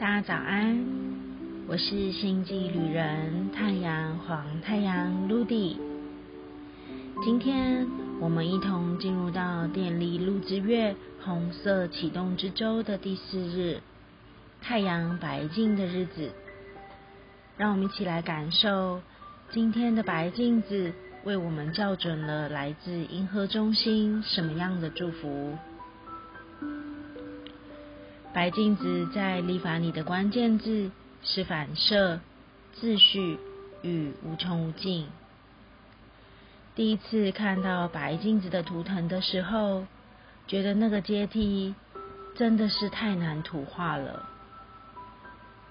大家早安，我是星际旅人太阳黄太阳 Ludy。今天我们一同进入到电力录之月红色启动之周的第四日，太阳白镜的日子。让我们一起来感受今天的白镜子为我们校准了来自银河中心什么样的祝福。白镜子在立法里的关键字是反射、秩序与无穷无尽。第一次看到白镜子的图腾的时候，觉得那个阶梯真的是太难图画了，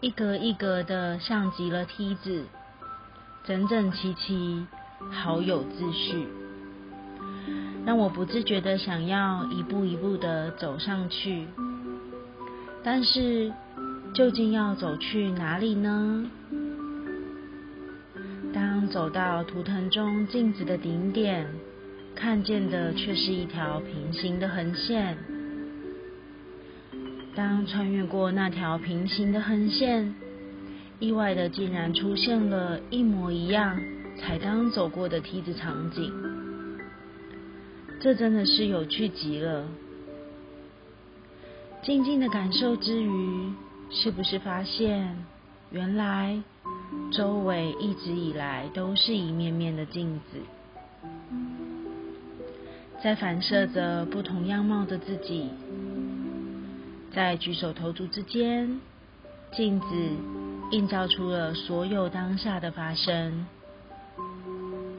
一格一格的像极了梯子，整整齐齐，好有秩序，让我不自觉的想要一步一步的走上去。但是，究竟要走去哪里呢？当走到图腾中镜子的顶点，看见的却是一条平行的横线。当穿越过那条平行的横线，意外的竟然出现了一模一样才刚走过的梯子场景，这真的是有趣极了。静静的感受之余，是不是发现原来周围一直以来都是一面面的镜子，在反射着不同样貌的自己，在举手投足之间，镜子映照出了所有当下的发生，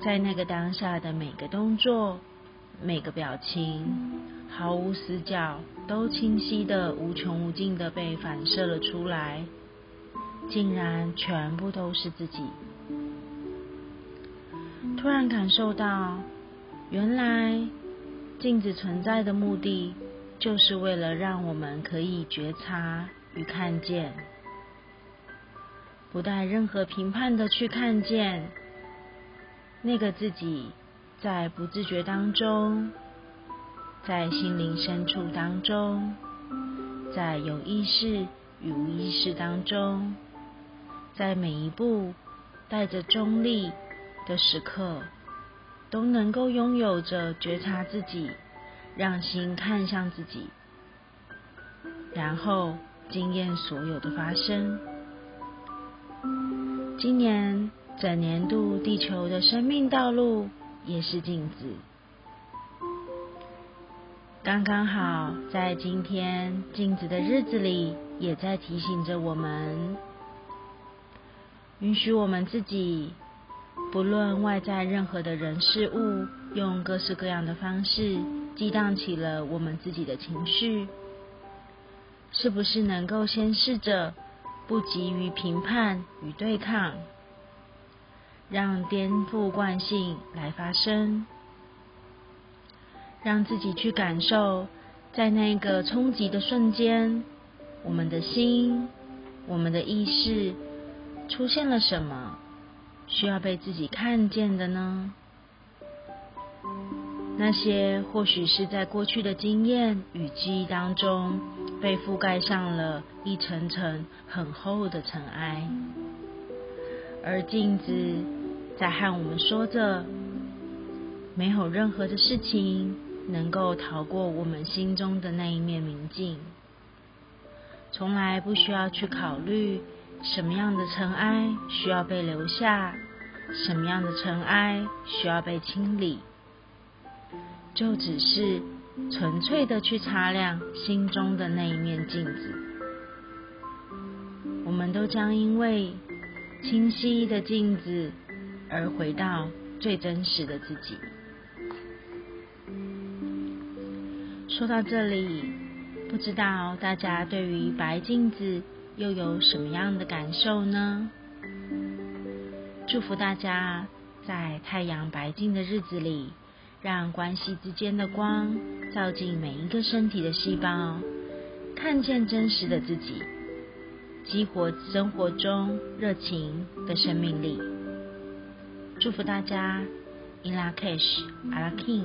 在那个当下的每个动作、每个表情。毫无死角，都清晰的、无穷无尽的被反射了出来，竟然全部都是自己。突然感受到，原来镜子存在的目的，就是为了让我们可以觉察与看见，不带任何评判的去看见那个自己，在不自觉当中。在心灵深处当中，在有意识与无意识当中，在每一步带着中立的时刻，都能够拥有着觉察自己，让心看向自己，然后经验所有的发生。今年整年度地球的生命道路也是镜子。刚刚好，在今天镜子的日子里，也在提醒着我们，允许我们自己，不论外在任何的人事物，用各式各样的方式激荡起了我们自己的情绪，是不是能够先试着不急于评判与对抗，让颠覆惯性来发生？让自己去感受，在那个冲击的瞬间，我们的心、我们的意识出现了什么需要被自己看见的呢？那些或许是在过去的经验与记忆当中被覆盖上了一层层很厚的尘埃，而镜子在和我们说着，没有任何的事情。能够逃过我们心中的那一面明镜，从来不需要去考虑什么样的尘埃需要被留下，什么样的尘埃需要被清理，就只是纯粹的去擦亮心中的那一面镜子。我们都将因为清晰的镜子而回到最真实的自己。说到这里，不知道大家对于白镜子又有什么样的感受呢？祝福大家在太阳白镜的日子里，让关系之间的光照进每一个身体的细胞，看见真实的自己，激活生活中热情的生命力。祝福大家，In La Cash, a La King。